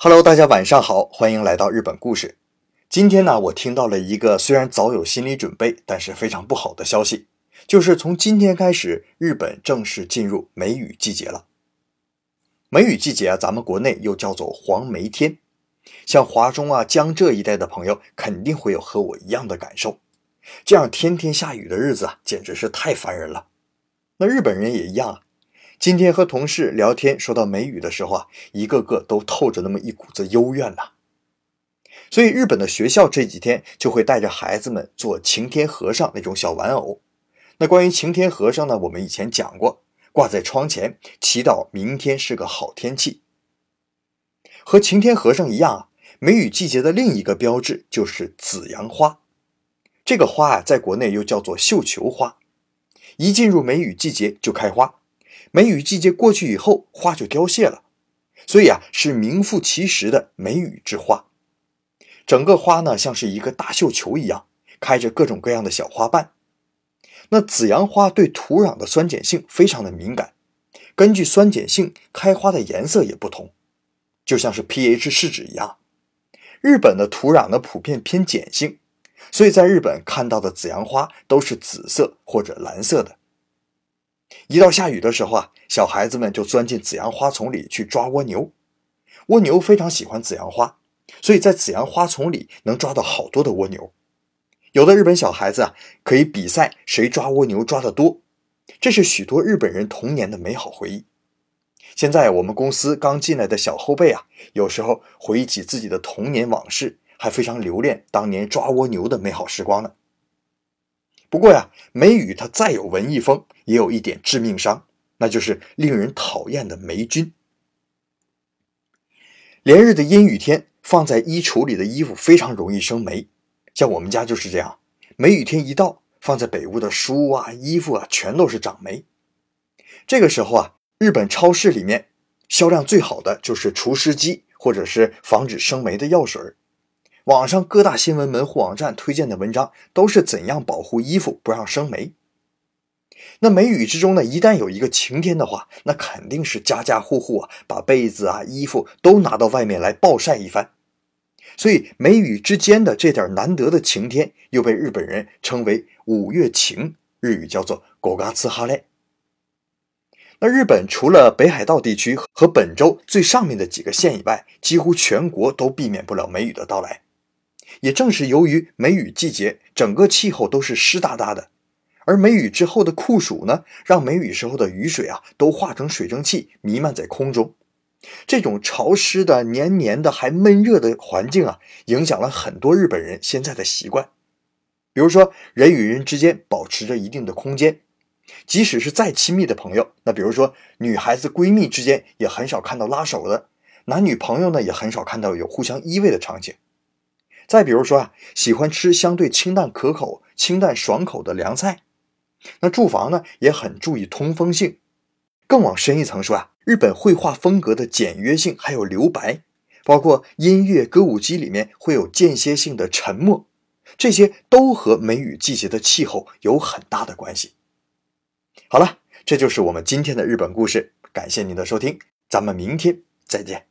Hello，大家晚上好，欢迎来到日本故事。今天呢，我听到了一个虽然早有心理准备，但是非常不好的消息，就是从今天开始，日本正式进入梅雨季节了。梅雨季节啊，咱们国内又叫做黄梅天，像华中啊、江浙一带的朋友肯定会有和我一样的感受。这样天天下雨的日子啊，简直是太烦人了。那日本人也一样啊。今天和同事聊天，说到梅雨的时候啊，一个个都透着那么一股子幽怨呐。所以日本的学校这几天就会带着孩子们做晴天和尚那种小玩偶。那关于晴天和尚呢，我们以前讲过，挂在窗前祈祷明天是个好天气。和晴天和尚一样啊，梅雨季节的另一个标志就是紫阳花。这个花啊，在国内又叫做绣球花，一进入梅雨季节就开花。梅雨季节过去以后，花就凋谢了，所以啊，是名副其实的梅雨之花。整个花呢，像是一个大绣球一样，开着各种各样的小花瓣。那紫阳花对土壤的酸碱性非常的敏感，根据酸碱性，开花的颜色也不同，就像是 pH 试纸一样。日本的土壤呢，普遍偏碱性，所以在日本看到的紫阳花都是紫色或者蓝色的。一到下雨的时候啊，小孩子们就钻进紫阳花丛里去抓蜗牛。蜗牛非常喜欢紫阳花，所以在紫阳花丛里能抓到好多的蜗牛。有的日本小孩子啊，可以比赛谁抓蜗牛抓得多，这是许多日本人童年的美好回忆。现在我们公司刚进来的小后辈啊，有时候回忆起自己的童年往事，还非常留恋当年抓蜗牛的美好时光呢。不过呀，梅雨它再有文艺风，也有一点致命伤，那就是令人讨厌的霉菌。连日的阴雨天，放在衣橱里的衣服非常容易生霉，像我们家就是这样。梅雨天一到，放在北屋的书啊、衣服啊，全都是长霉。这个时候啊，日本超市里面销量最好的就是除湿机，或者是防止生霉的药水网上各大新闻门户网站推荐的文章都是怎样保护衣服不让生霉。那梅雨之中呢，一旦有一个晴天的话，那肯定是家家户户啊把被子啊、衣服都拿到外面来暴晒一番。所以梅雨之间的这点难得的晴天，又被日本人称为五月晴，日语叫做“狗嘎茨哈雷”。那日本除了北海道地区和本州最上面的几个县以外，几乎全国都避免不了梅雨的到来。也正是由于梅雨季节，整个气候都是湿哒哒的，而梅雨之后的酷暑呢，让梅雨时候的雨水啊都化成水蒸气弥漫在空中。这种潮湿的、黏黏的、还闷热的环境啊，影响了很多日本人现在的习惯。比如说，人与人之间保持着一定的空间，即使是再亲密的朋友，那比如说女孩子闺蜜之间也很少看到拉手的，男女朋友呢也很少看到有互相依偎的场景。再比如说啊，喜欢吃相对清淡可口、清淡爽口的凉菜，那住房呢也很注意通风性。更往深一层说啊，日本绘画风格的简约性还有留白，包括音乐歌舞机里面会有间歇性的沉默，这些都和梅雨季节的气候有很大的关系。好了，这就是我们今天的日本故事，感谢您的收听，咱们明天再见。